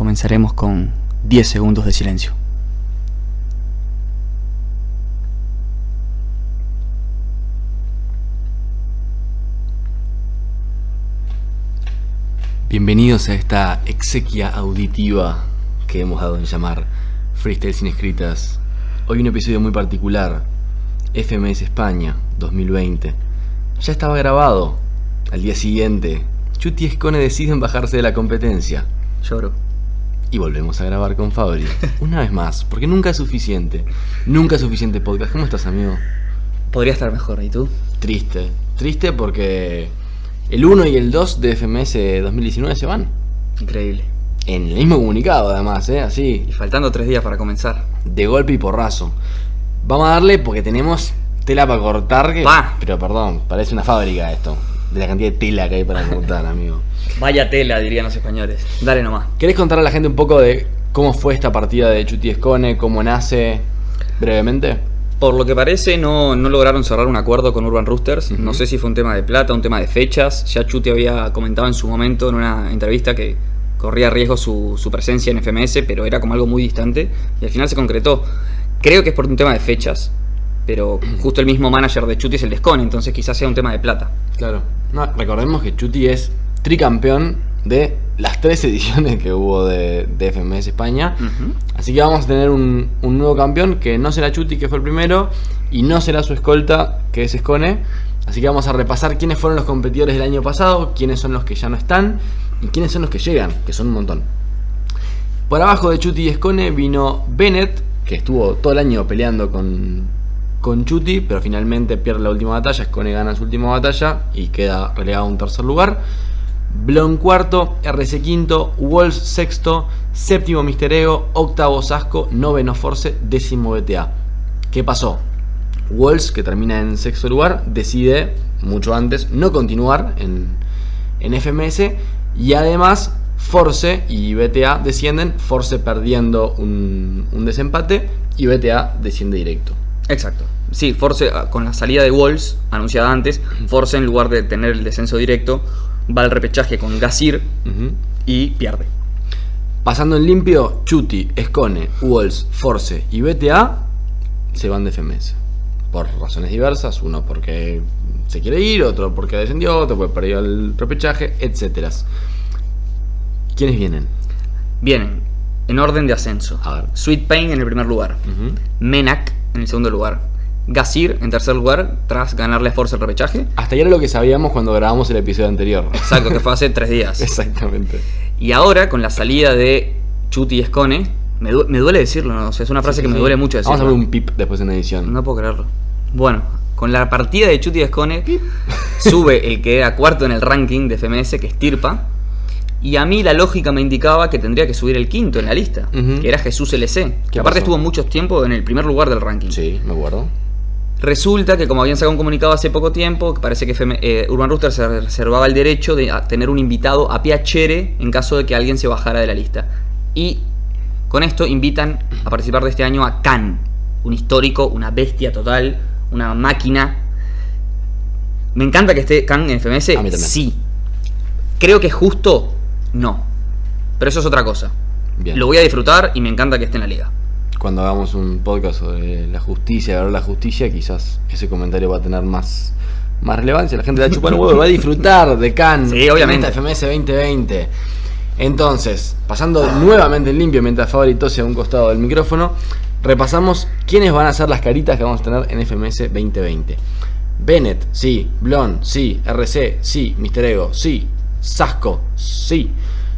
comenzaremos con 10 segundos de silencio. Bienvenidos a esta exequia auditiva que hemos dado en llamar Freestyle sin escritas. Hoy un episodio muy particular, FMS España 2020. Ya estaba grabado. Al día siguiente, Chuti y Escone deciden bajarse de la competencia. Lloro. Y volvemos a grabar con Fabri. Una vez más, porque nunca es suficiente. Nunca es suficiente podcast. ¿Cómo estás, amigo? Podría estar mejor, ¿y tú? Triste. Triste porque el 1 y el 2 de FMS 2019 se van. Increíble. En el mismo comunicado, además, ¿eh? Así, Y faltando tres días para comenzar. de golpe y porrazo. Vamos a darle porque tenemos tela para cortar. Que, Pa. Pero perdón, parece una fábrica esto. De la cantidad de tela que hay para cortar, amigo. Vaya tela, dirían los españoles. Dale nomás. ¿Querés contar a la gente un poco de cómo fue esta partida de Chuti Escone? ¿Cómo nace? Brevemente. Por lo que parece, no, no lograron cerrar un acuerdo con Urban Roosters. No sé si fue un tema de plata, un tema de fechas. Ya Chuti había comentado en su momento en una entrevista que corría riesgo su, su presencia en FMS, pero era como algo muy distante. Y al final se concretó. Creo que es por un tema de fechas. Pero justo el mismo manager de Chuti es el Descon, entonces quizás sea un tema de plata. Claro. No, recordemos que Chuti es tricampeón de las tres ediciones que hubo de, de FMS España. Así que vamos a tener un, un nuevo campeón que no será Chuti, que fue el primero, y no será su escolta, que es Escone. Así que vamos a repasar quiénes fueron los competidores del año pasado, quiénes son los que ya no están y quiénes son los que llegan, que son un montón. Por abajo de Chuti y Escone vino Bennett, que estuvo todo el año peleando con, con Chuti, pero finalmente pierde la última batalla. Escone gana su última batalla y queda relegado a un tercer lugar. Blon cuarto, RC quinto, Wolves sexto, séptimo Mister Ego, octavo Sasco, noveno Force, décimo BTA. ¿Qué pasó? Wolves, que termina en sexto lugar, decide mucho antes no continuar en, en FMS y además Force y BTA descienden, Force perdiendo un, un desempate y BTA desciende directo. Exacto. Sí, Force, ah, con la salida de Wolves, anunciada antes, Force en lugar de tener el descenso directo, va al repechaje con Gasir y pierde. Pasando en limpio, Chuti, Escone, Wolves, Force y BTA se van de FMS. Por razones diversas, uno porque se quiere ir, otro porque descendió, otro porque perdió el repechaje, etc. ¿Quiénes vienen? Vienen en orden de ascenso. A ver. Sweet Pain en el primer lugar. Ujú. Menak en el segundo lugar. Gasir en tercer lugar tras ganarle a Force el repechaje. Hasta ahí era lo que sabíamos cuando grabamos el episodio anterior. Exacto, que fue hace tres días. Exactamente. Y ahora, con la salida de Chuti y Escone, me, du- me duele decirlo, ¿no? O sea, es una frase que me duele mucho decirlo. Vamos a ver un pip después en la edición. No puedo creerlo. Bueno, con la partida de Chuti y Escone, sube el que era cuarto en el ranking de FMS, que es Tirpa. Y a mí la lógica me indicaba que tendría que subir el quinto en la lista, que era Jesús LC. Que ¿Qué aparte pasó? estuvo mucho tiempo en el primer lugar del ranking. Sí, me acuerdo. Resulta que como habían sacado un comunicado hace poco tiempo, parece que FM eh, Urban Rooster se reservaba el derecho de tener un invitado a Piacere en caso de que alguien se bajara de la lista. Y con esto invitan a participar de este año a Khan, un histórico, una bestia total, una máquina. Me encanta que esté Khan en FMS. A mí también. Sí. Creo que es justo, no. Pero eso es otra cosa. Bien. Lo voy a disfrutar y me encanta que esté en la liga. Cuando hagamos un podcast sobre la justicia, ver la justicia, quizás ese comentario va a tener más, más relevancia. La gente va a chupar huevo, va a disfrutar de Cannes. Sí, obviamente. FMS 2020. Entonces, pasando nuevamente en limpio mientras Favorito a un costado del micrófono, repasamos quiénes van a ser las caritas que vamos a tener en FMS 2020. Bennett, sí. Blon, sí. RC, sí. Mister Ego, sí. Sasco, sí.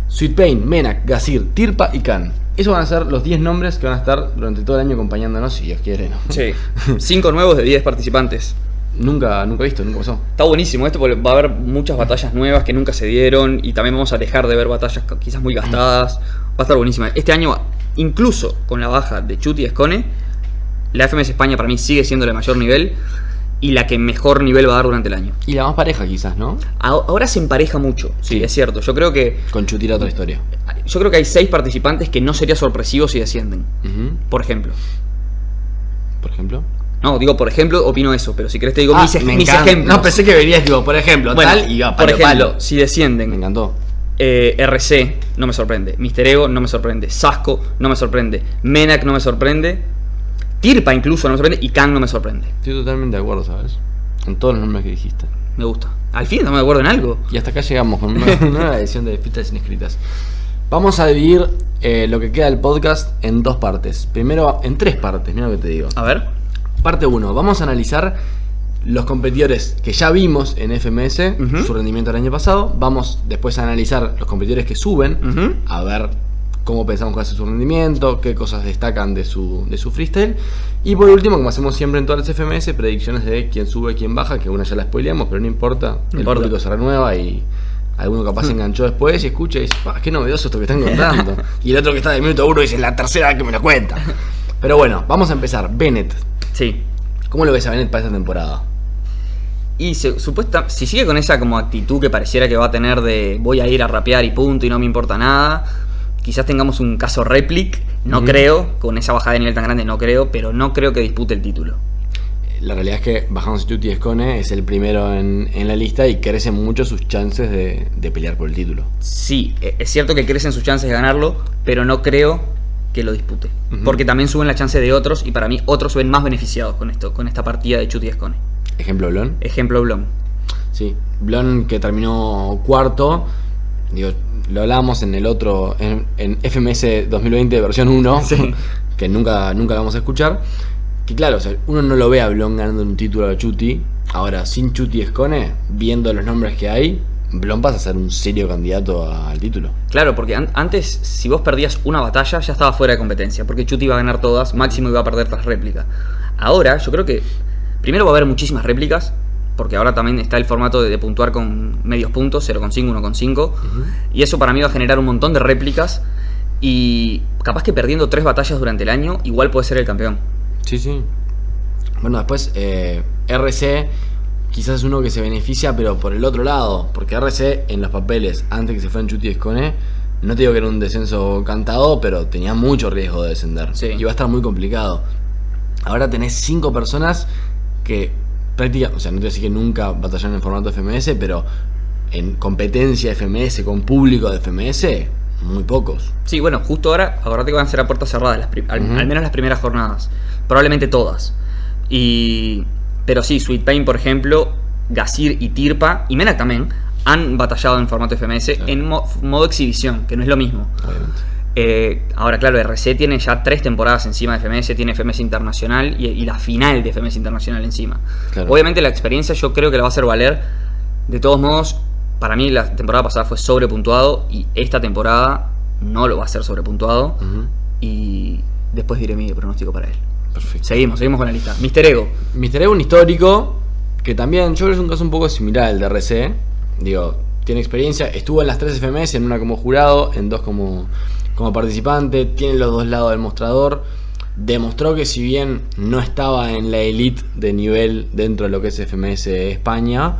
Sweet Pain, Menak, Gasir, Tirpa y Khan. Esos van a ser los 10 nombres que van a estar durante todo el año acompañándonos, si Dios quiere. ¿no? Sí. Cinco nuevos de 10 participantes. Nunca, nunca he visto, nunca pasó. Está buenísimo esto porque va a haber muchas batallas nuevas que nunca se dieron y también vamos a dejar de ver batallas quizás muy gastadas. Va a estar buenísima. Este año, incluso con la baja de Chuti y Escone, la FMS España para mí sigue siendo la mayor nivel y la que mejor nivel va a dar durante el año. Y la más pareja quizás, ¿no? Ahora se empareja mucho, sí, Sí. es cierto. Yo creo que Con Chutira otra historia. yo creo que hay seis participantes que no sería sorpresivo si descienden. Por ejemplo. Por ejemplo. No, digo por ejemplo, opino eso, pero si querés te digo Ah, mis, me ejemplos. No, pensé que venías, tipo, por ejemplo, Bueno, tal y por ejemplo, palo. si Me descienden encantó. Eh, RC no me sorprende. Mister Ego no me sorprende. Sasco no me sorprende. Menak no me sorprende. Tirpa incluso no me sorprende. Y Kang no me sorprende. Estoy totalmente de acuerdo, ¿sabes? Con todos los nombres que dijiste. Me gusta. Al fin no me acuerdo en algo. Y hasta acá llegamos con una nueva edición de Pistas Inescritas. Vamos a dividir eh, lo que queda del podcast en dos partes. Primero, en tres partes, mira lo que te digo. A ver. Parte 1, vamos a analizar los competidores que ya vimos en FMS, su rendimiento el año pasado. Vamos después a analizar los competidores que suben, a ver cómo pensamos que hace su rendimiento, qué cosas destacan de su, de su freestyle. Y por último, como hacemos siempre en todas las FMS, predicciones de quién sube, quién baja, que una ya la spoileamos, pero no importa, No el importa. público se renueva y alguno capaz se enganchó después y escucha y dice, "Pa, qué novedoso esto que están contando. y el otro que está de minuto uno dice, la tercera vez que me lo cuenta. Pero bueno, vamos a empezar. Bennett, Sí. ¿cómo lo ves a Bennett para esta temporada? Y se- supuesta, si sigue con esa como actitud que pareciera que va a tener de voy a ir a rapear y punto y no me importa nada, quizás tengamos un caso réplic, no creo, con esa bajada de nivel tan grande no creo, pero no creo que dispute el título. La realidad es que Bajamos Chuti Escone es el primero en, en la lista y crecen mucho sus chances de, de pelear por el título. Sí, e- es cierto que crecen sus chances de ganarlo, pero no creo que lo dispute. Porque también suben las chances de otros y para mí otros se ven más beneficiados con esto, con esta partida de Chuti Escone. Ejemplo, Blon. Ejemplo Blon. Sí, Blon que terminó cuarto. Digo, lo hablamos en el otro, en, en FMS 2020 versión 1, Sí. que nunca, nunca vamos a escuchar. Que claro, o sea, uno no lo ve a Blon ganando un título a Chuti. Ahora, sin Chuti Escone, viendo los nombres que hay, Blon pasa a ser un serio candidato al título. Claro, porque an- antes, si vos perdías una batalla, ya estaba fuera de competencia. Porque Chuti iba a ganar todas, Máximo iba a perder tras réplica. Ahora, yo creo que primero va a haber muchísimas réplicas. Porque ahora también está el formato de, de puntuar con medios puntos, 0,5, 1,5. Y eso para mí va a generar un montón de réplicas. Y capaz que perdiendo tres batallas durante el año, igual puede ser el campeón. Sí, sí. Bueno, después eh, RC quizás es uno que se beneficia, pero por el otro lado, porque RC en los papeles, antes que se fueran Chuti y Escone, no te digo que era un descenso cantado, pero tenía mucho riesgo de descender. Sí. Iba a estar muy complicado. Ahora tenés cinco personas que prácticamente, o sea, no te decir que nunca batallaron en formato FMS, pero en competencia FMS con público de FMS, muy pocos. Sí, bueno, justo ahora, acordate que van a ser a puertas cerradas, las al, al menos las primeras jornadas. Probablemente todas. Y. Pero sí, Sweet Pain, por ejemplo, Gasir y Tirpa, y Menak también, han batallado en formato FMS Claro. en mo- modo exhibición, que no es lo mismo. Obviamente. Eh, ahora, claro, RC tiene ya tres temporadas encima de FMS, tiene FMS Internacional y, y la final de FMS Internacional encima. Claro. Obviamente la experiencia yo creo que la va a hacer valer. De todos modos, para mí la temporada pasada fue sobrepuntuado y esta temporada no lo va a ser sobrepuntuado. Y después diré mi pronóstico para él. Perfecto. Seguimos, seguimos con la lista. Mister Ego. Mr. Ego, un histórico, que también yo creo que es un caso un poco similar al de RC. Digo, tiene experiencia, estuvo en las tres FMS, en una como jurado, en dos como, como participante, tiene los dos lados del mostrador. Demostró que si bien no estaba en la elite de nivel dentro de lo que es FMS España,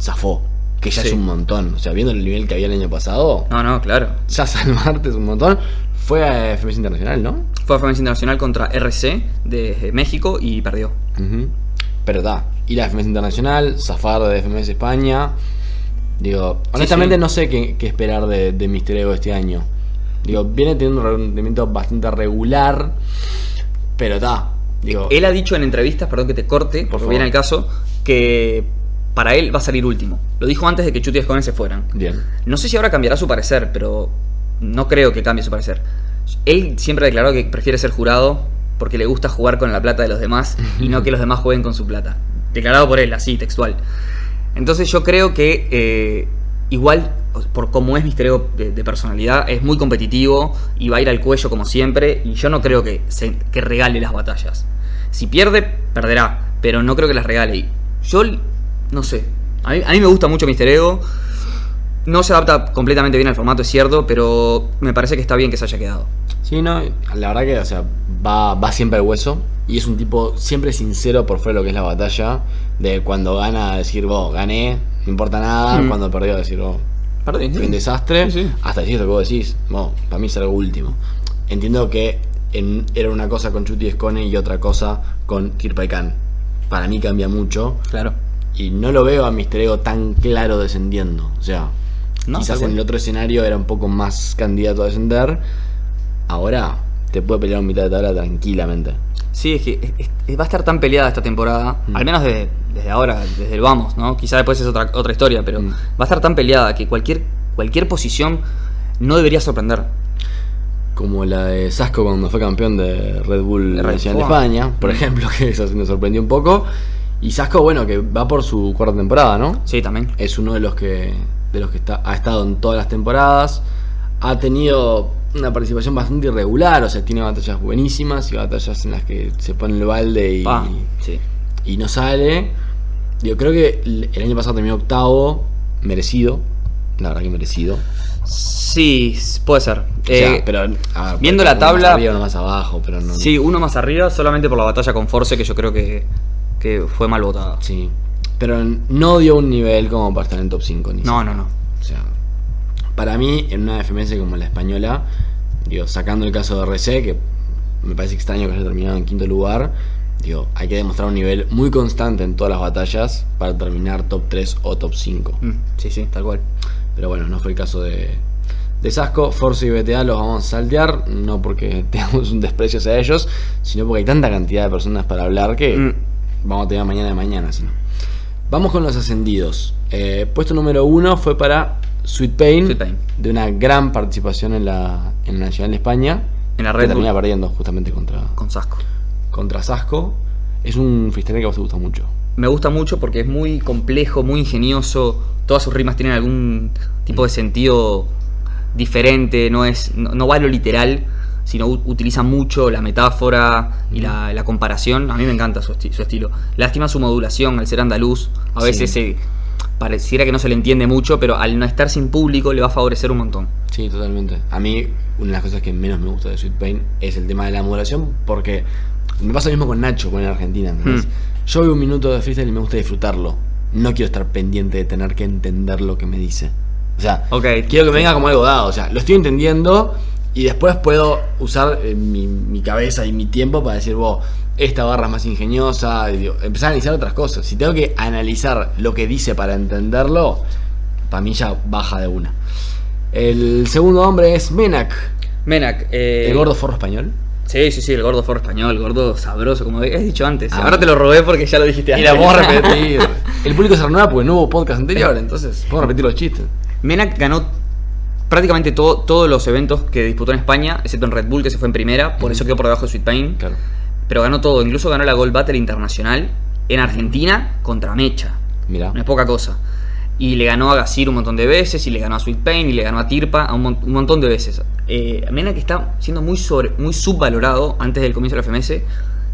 zafó, que ya Sí. es un montón. O sea, viendo el nivel que había el año pasado, No, no, claro. ya salvarte es un montón. Fue a FMS Internacional, ¿no? Fue a FMS Internacional contra RC de México y perdió. Pero da, ir a FMS Internacional, zafar de FMS España. Digo, honestamente sí. no sé qué, qué esperar de, de Mister Ego este año. Digo, viene teniendo un rendimiento bastante regular, pero da. Digo, Él ha dicho en entrevistas, perdón que te corte, Por viene el caso, que para él va a salir último. Lo dijo antes de que Chuti y Escones se fueran. bien. No sé si ahora cambiará su parecer, pero no creo que cambie su parecer. Él siempre ha declarado que prefiere ser jurado porque le gusta jugar con la plata de los demás y no que los demás jueguen con su plata. Declarado por él, así, textual. Entonces yo creo que eh, igual, por cómo es Mister Ego de, personalidad, es muy competitivo y va a ir al cuello como siempre y yo no creo que, se, que regale las batallas. Si pierde, perderá, pero no creo que las regale. Yo, no sé, a mí, a mí me gusta mucho Mister Ego. No se adapta completamente bien al formato, es cierto, pero me parece que está bien que se haya quedado. Sí, no, la verdad que, o sea, va, va siempre al hueso. Y es un tipo siempre sincero por fuera de lo que es la batalla. De cuando gana decir, vos, gané, no importa nada. Mm. Cuando perdió decir, vos, Perdí, fue un desastre. Sí, sí. Hasta decir esto que vos decís, no, para mí es algo último. Entiendo que en- era una cosa con Chuti Escone y otra cosa con Khan. Para mí cambia mucho. Claro. Y no lo veo a Mister Ego tan claro descendiendo. O sea, No, Quizás en el otro escenario era un poco más candidato a descender. Ahora te puede pelear un mitad de tabla tranquilamente. Sí, es que es- es- va a estar tan peleada esta temporada, Mm. al menos desde, desde ahora, desde el vamos, ¿no? Quizá después es otra, otra historia, pero Mm. va a estar tan peleada que cualquier, cualquier posición no debería sorprender. Como la de Sasco cuando fue campeón de Red Bull De Red Nacional de Bull. España, por ejemplo, que eso me sorprendió un poco. Y Sasco, bueno, que va por su cuarta temporada, ¿no? Sí, también. Es uno de los que, de los que está, ha estado en todas las temporadas. Ha tenido una participación bastante irregular, o sea, tiene batallas buenísimas y batallas en las que se pone el balde y, Pa, sí. y no sale. Yo creo que el año pasado terminó octavo, merecido. La verdad que merecido. Sí, puede ser. O sea, Eh, pero, ver, viendo la uno más tabla- arriba, uno más abajo, pero no. Sí, uno más arriba solamente por la batalla con Force que yo creo que, que fue mal votada. Sí. Pero no dio un nivel como para estar en top 5 ni No, siquiera. no, no. O sea, para mí, en una FMS como la española, digo, sacando el caso de RC, que me parece extraño que haya terminado en quinto lugar, digo, hay que demostrar un nivel muy constante en todas las batallas para terminar top 3 o top 5. Mm, sí, sí, tal cual. Pero bueno, no fue el caso de, de Sasco. Forza y BTA los vamos a saltear, no porque tengamos un desprecio hacia ellos, sino porque hay tanta cantidad de personas para hablar que Mm. vamos a tener mañana de mañana. si no. Vamos con los ascendidos. Eh, puesto número uno fue para Sweet Pain, Sweet Pain. de una gran participación en la, en la Nacional de España. En la que Red termina Bull perdiendo justamente contra, con Sasco. contra Sasco. Es un freestyle que a vos te gusta mucho. Me gusta mucho porque es muy complejo, muy ingenioso. Todas sus rimas tienen algún tipo de sentido diferente. No es no, no va a lo literal, sino utiliza mucho la metáfora y la, la comparación. A mí me encanta su, esti- su estilo. Lástima su modulación al ser andaluz. A Sí. veces se- pareciera que no se le entiende mucho, pero al no estar sin público le va a favorecer un montón. Sí, totalmente. A mí, una de las cosas que menos me gusta de Sweet Pain es el tema de la modulación, porque me pasa lo mismo con Nacho, con el Argentina. Hmm. Yo veo un minuto de freestyle y me gusta disfrutarlo. No quiero estar pendiente de tener que entender lo que me dice. O sea, Ok. quiero que me venga como algo dado. O sea, lo estoy entendiendo y después puedo usar eh, mi, mi cabeza y mi tiempo para decir, vos, esta barra es más ingeniosa. y digo, empezar a analizar otras cosas. Si tengo que analizar lo que dice para entenderlo, para mí ya baja de una. El segundo hombre es Menak, Menak, eh, el gordo forro español. Sí, sí, sí, el gordo forro español, el gordo sabroso, como has dicho antes. Ah. Ahora te lo robé porque ya lo dijiste Y antes. la podemos repetir. El público se renueva porque no hubo podcast anterior, entonces podemos repetir los chistes. Menak ganó prácticamente todo- todos los eventos que disputó en España, excepto en Red Bull, que se fue en primera, por eso quedó por debajo de Sweet Pain. Claro. Pero ganó todo, incluso ganó la Gold Battle Internacional en Argentina contra Mecha. Mira. No es poca cosa. Y le ganó a Gasir un montón de veces, y le ganó a Sweet Pain, y le ganó a Tirpa a un, mon- un montón de veces. Eh, Menak está siendo muy, sobre, muy subvalorado antes del comienzo de la FMS.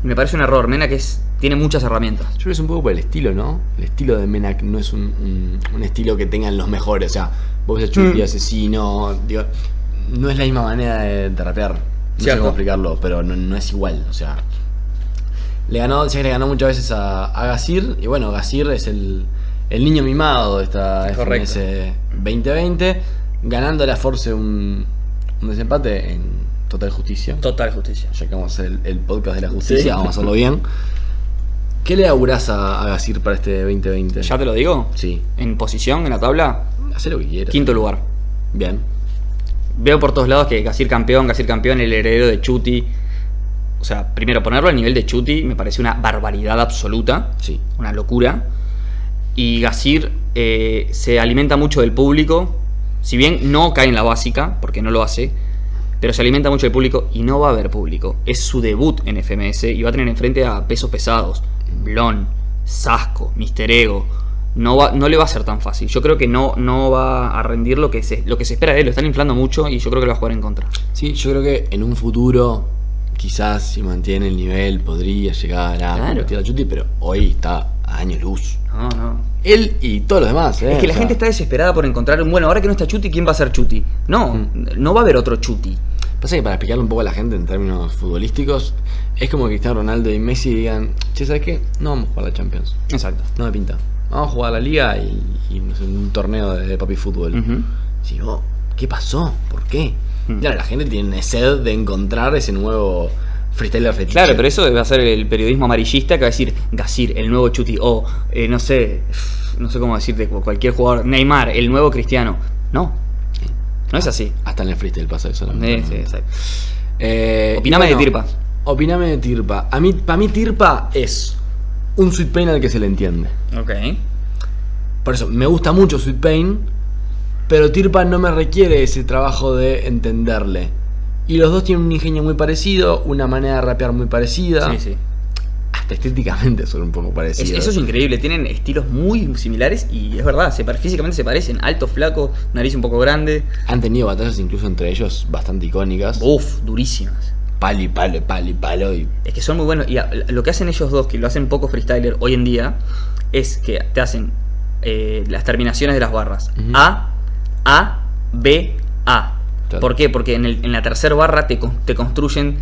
Me parece un error. Menak es, tiene muchas herramientas. Yo creo que es un poco por el estilo, ¿no? El estilo de Menak no es un, un- un estilo que tengan los mejores. O sea, vos ves Mm. asesino. Digo, no es la misma manera de, de rapear. No sé Cierto. cómo explicarlo, pero no, no es igual. O sea, le ganó, que le ganó muchas veces a, a Gasir. Y bueno, Gasir es el, el niño mimado de esta Correcto. FMS 2020. Ganando a Force un, un desempate en total justicia. Total justicia. ya que vamos a hacer el, el podcast de la justicia, Sí. vamos a hacerlo bien. ¿Qué le augurás a, a Gasir para este 2020? ¿Ya te lo digo? Sí, En posición, en la tabla, hacer lo que quieras. quinto lugar. Bien. Veo por todos lados que Gasir campeón, Gasir campeón, el heredero de Chuti. O sea, primero ponerlo al nivel de Chuti me parece una barbaridad absoluta, Sí. una locura. Y Gasir eh, se alimenta mucho del público, si bien no cae en la básica, porque no lo hace, pero se alimenta mucho del público y no va a haber público. Es su debut en FMS y va a tener enfrente a pesos pesados, Blon, Sasco, Mister Ego. No, va, no le va a ser tan fácil. Yo creo que no, no va a rendir lo que, se, lo que se espera de él. Lo están inflando mucho y yo creo que lo va a jugar en contra. Sí, yo creo que en un futuro, quizás si mantiene el nivel, podría llegar a Claro. a Chuti, pero hoy está a años luz. No, no. Él y todos los demás, ¿eh? Es que O la sea, gente está desesperada por encontrar un. Bueno, ahora que no está Chuti, ¿quién va a ser Chuti? No, Mm. no va a haber otro Chuti. Pasa que para explicarle un poco a la gente en términos futbolísticos, es como que Cristiano Ronaldo y Messi digan, che, ¿sabes qué? No vamos a jugar la Champions. Exacto. No me pinta. Vamos a jugar la liga y, y no sé, un torneo de, papi fútbol. Ujú. Sí, vos, ¿qué pasó? ¿Por qué? Mm. Claro, la gente tiene sed de encontrar ese nuevo freestyler fetiche. Claro, pero eso va a ser el periodismo amarillista que va a decir Gasir, el nuevo Chuti, o eh, no sé, no sé cómo decirte, cualquier jugador, Neymar, el nuevo Cristiano. No. No es así. Hasta en el freestyle pasa eso. Sí, sí, exacto. Eh, Opiname de Tirpa. Opiname de Tirpa. A mí, para mí Tirpa es un Sweet Pain al que se le entiende. Ok. Por eso, me gusta mucho Sweet Pain, pero Tirpa no me requiere ese trabajo de entenderle. Y los dos tienen un ingenio muy parecido, una manera de rapear muy parecida. Sí, sí. Estéticamente son un poco Es- parecidos. eso es increíble, tienen estilos muy similares y es verdad, se, físicamente se parecen. Alto, flaco, nariz un poco grande. Han tenido batallas incluso entre ellos bastante icónicas. Uf, durísimas. Palo y palo, palo y palo. Y... Es que son muy buenos. Y lo que hacen ellos dos, que lo hacen poco freestyler hoy en día, es que te hacen eh, las terminaciones de las barras. A, A, B, A. Claro. ¿Por qué? Porque en, el- en la tercera barra te construyen,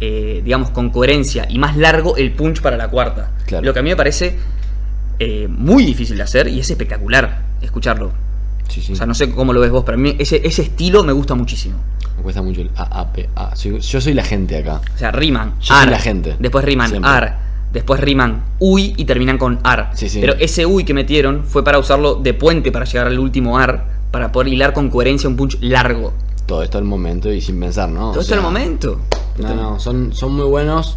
eh, digamos, con coherencia y más largo el punch para la cuarta. Claro. Lo que a mí me parece eh, muy difícil de hacer y es espectacular escucharlo. Sí, sí. O sea, no sé cómo lo ves vos, pero a mí ese, ese estilo me gusta muchísimo. Me cuesta mucho el AAPA. Soy- yo soy la gente acá. O sea, riman Yo soy la gente. Después riman Siempre. ar. Después riman uy y terminan con ar. Sí, sí. Pero ese uy que metieron fue para usarlo de puente para llegar al último ar. Para poder hilar con coherencia un punch largo. Todo esto al momento y sin pensar, ¿no? O Todo esto sea, al momento. No, no, son, son muy buenos.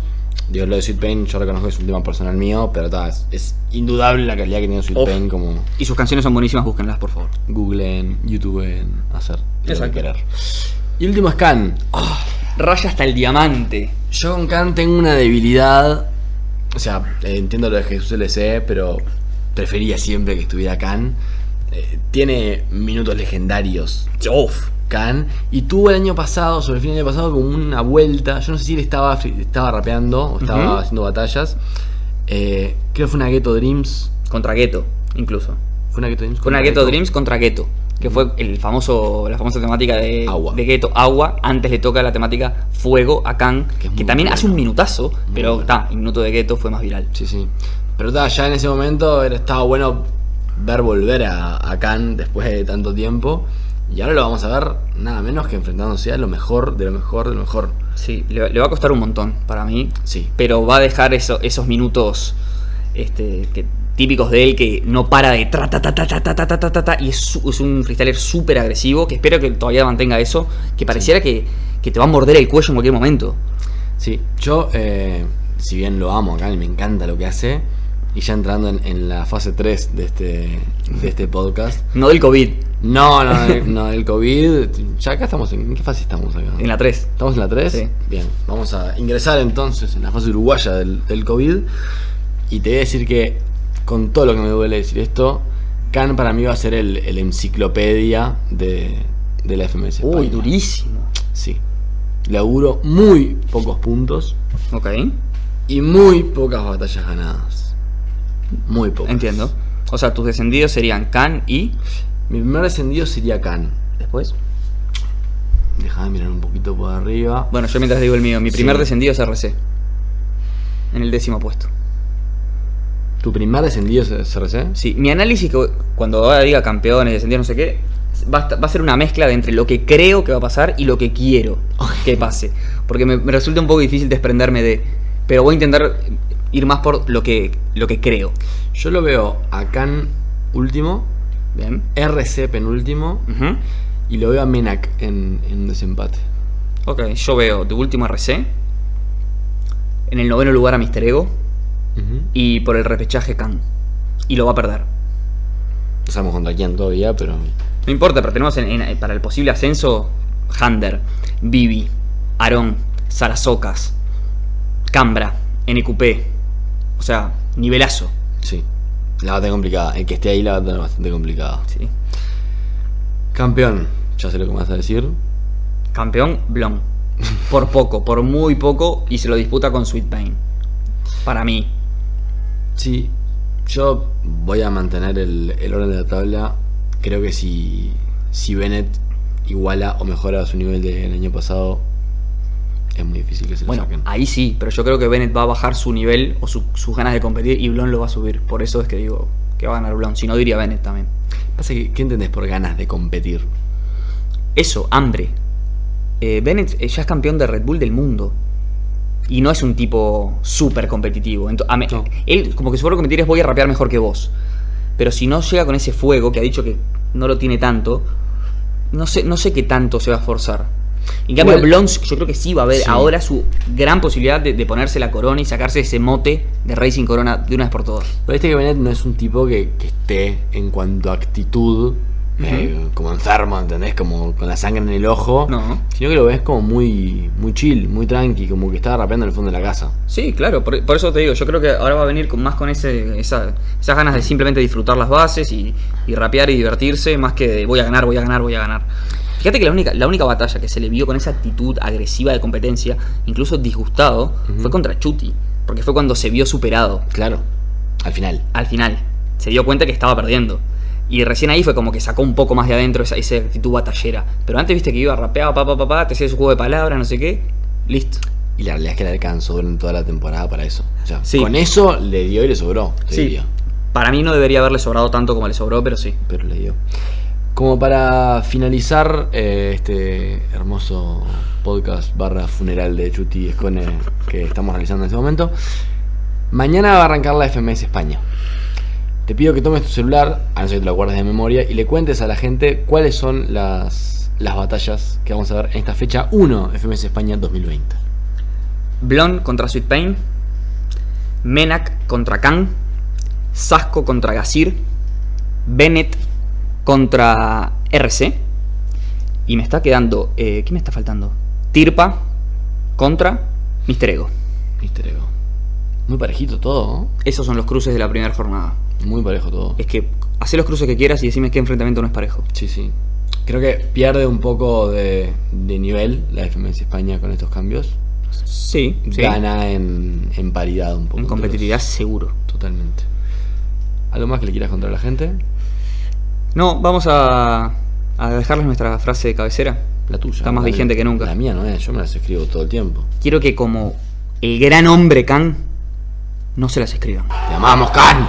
Digo, lo de Sweet Pain, yo reconozco que es un tema personal mío, pero ta, es, es indudable la calidad que tiene Sweet Uf. Pain como Y sus canciones son buenísimas, búsquenlas, por favor. Google en YouTube en hacer Exacto. querer. Y último es Khan. Raya hasta el diamante. Yo con Khan tengo una debilidad. O sea, entiendo lo de Jesús LC, pero prefería siempre que estuviera Khan. Eh, tiene minutos legendarios Uf. Khan y tuvo el año pasado, sobre el fin del año pasado, como una vuelta. Yo no sé si él estaba, estaba rapeando o estaba haciendo batallas. Eh, creo que fue una Ghetto Dreams. Contra Ghetto, incluso. Fue una Ghetto Dreams. Fue una contra Ghetto Dreams contra Ghetto. Que fue el famoso, la famosa temática de, Agua. de Ghetto, agua. Antes le toca la temática fuego a Khan. Que también hace bueno. un minutazo. pero bueno. está, el minuto de Ghetto fue más viral. Sí, sí. Pero ta, ya en ese momento era, estaba bueno ver volver a, a Khan después de tanto tiempo. Y ahora lo vamos a ver nada menos que enfrentándose a lo mejor, de lo mejor, de lo mejor. Sí, le, le va a costar un montón para mí. Sí. Pero va a dejar eso- esos minutos este, que- típicos de él que no para de tra ta ta ta ta ta ta ta ta y es, es un freestyler súper agresivo que espero que todavía mantenga eso. Que pareciera que, que te va a morder el cuello en cualquier momento. Sí, yo, eh, si bien lo amo acá y me encanta lo que hace, y ya entrando en, en la fase 3 de este, de este podcast, No del COVID, no, no, el- no, el COVID, ya acá estamos, en, ¿en qué fase estamos acá? en la 3. ¿Estamos en la 3? Sí. Bien, vamos a ingresar entonces en la fase uruguaya del, del COVID. Y te voy a decir que, con todo lo que me duele decir esto, Khan para mí va a ser el, el enciclopedia de, de la FMS. Uy, España. durísimo. Sí. Le auguro muy pocos puntos Ok, y muy pocas batallas ganadas. Muy pocas. entiendo. O sea, tus descendidos serían Khan y. Mi primer descendido sería Khan. Después. Déjame mirar un poquito por arriba. Bueno, yo mientras digo el mío, mi primer Sí. descendido es RC. En el décimo puesto. ¿Tu primer descendido es CRC? Sí, mi análisis que cuando ahora diga campeones, descendidos, no sé qué, va a, esta- va a ser una mezcla de entre lo que creo que va a pasar y lo que quiero que pase. Porque me, me resulta un poco difícil desprenderme de. Pero voy a intentar ir más por lo que, lo que creo. Yo lo veo a Khan último, Bien. RC penúltimo y lo veo a Menak en, en desempate. Ok, yo veo de último RC. En el noveno lugar a Mr. Ego. Y por el repechaje Khan. Y lo va a perder. No sabemos contra quién todavía, pero. No importa, pero tenemos en- en- para el posible ascenso Hander, Bibi, Aarón, Sarasocas, Cambra, NQP. O sea, nivelazo. Sí. La va a tener complicada. El que esté ahí la va a tener bastante complicada. Sí. Campeón. Ya sé lo que me vas a decir. Campeón, Blon. Por poco, por muy poco, y se lo disputa con Sweet Pain. Para mí. Sí. Yo voy a mantener el, el orden de la tabla. Creo que si, si Bennett iguala o mejora su nivel del año pasado, es muy difícil que se lo Bueno, saquen. ahí sí, pero yo creo que Bennett va a bajar su nivel o su- sus ganas de competir y Blon lo va a subir. Por eso es que digo que va a ganar Blon. Si no, diría Bennett también. Pasa que, ¿qué entendés por ganas de competir? Eso, hambre. Eh, Bennett eh, ya es campeón de Red Bull del mundo. Y no es un tipo súper competitivo. Ento- a me- No. Él, como que su forma de competir es voy a rapear mejor que vos. Pero si no llega con ese fuego, que ha dicho que no lo tiene tanto, no sé, no sé qué tanto se va a esforzar. En cambio, Blons, yo creo que sí va a haber Sí. ahora su gran posibilidad de, de ponerse la corona y sacarse ese mote de Racing Corona de una vez por todas. Pero viste que Bennett no es un tipo que, que esté en cuanto a actitud eh, como enfermo, ¿entendés? Como con la sangre en el ojo. No. Sino que lo ves como muy, muy chill, muy tranqui, como que estaba rapeando en el fondo de la casa. Sí, claro, por, por eso te digo, yo creo que ahora va a venir con, más con ese, esa- esas ganas de simplemente disfrutar las bases y, y rapear y divertirse, más que de voy a ganar, voy a ganar, voy a ganar. Fíjate que la única, la única batalla que se le vio con esa actitud agresiva de competencia, incluso disgustado, fue contra Chuti, porque fue cuando se vio superado Claro, al final. al final. Se dio cuenta que estaba perdiendo. Y recién ahí fue como que sacó un poco más de adentro esa, esa actitud batallera. Pero antes viste que iba rapeaba, pa, pa, pa, pa, te hacía su juego de palabras, no sé qué. Listo. Y la realidad es que le alcanzó durante toda la temporada para eso. O sea, Sí. con eso le dio y le sobró, Sí. diría. Para mí no debería haberle sobrado tanto como le sobró, pero sí. Pero le dio. Como para finalizar eh, este hermoso podcast barra funeral de Chuti Escone que estamos realizando en este momento, mañana va a arrancar la FMS España. Te pido que tomes tu celular, a no ser que te lo guardes de memoria, y le cuentes a la gente cuáles son las, las batallas que vamos a ver en esta fecha 1 FMS España 2020. Blon contra Sweet Pain. Menak contra Khan. Sasco contra Gasir. Bennett contra RC. Y me está quedando. Eh, ¿Qué me está faltando? Tirpa contra Mr. Ego. Mister Ego. Muy parejito todo, ¿no? Esos son los cruces de la primera jornada. Muy parejo todo. Es que hacé los cruces que quieras y decime qué enfrentamiento no es parejo. Sí, sí. Creo que pierde un poco de, de nivel la FMS España con estos cambios. Sí, sí. Gana en, en paridad un poco. En competitividad seguro. Totalmente. ¿Algo más que le quieras contar a la gente? No, vamos a, a dejarles nuestra frase de cabecera. La tuya. Está más La- vigente que nunca. La mía no es, yo me las escribo todo el tiempo. Quiero que como el gran hombre Khan no se las escriban. ¡Te amamos, Khan!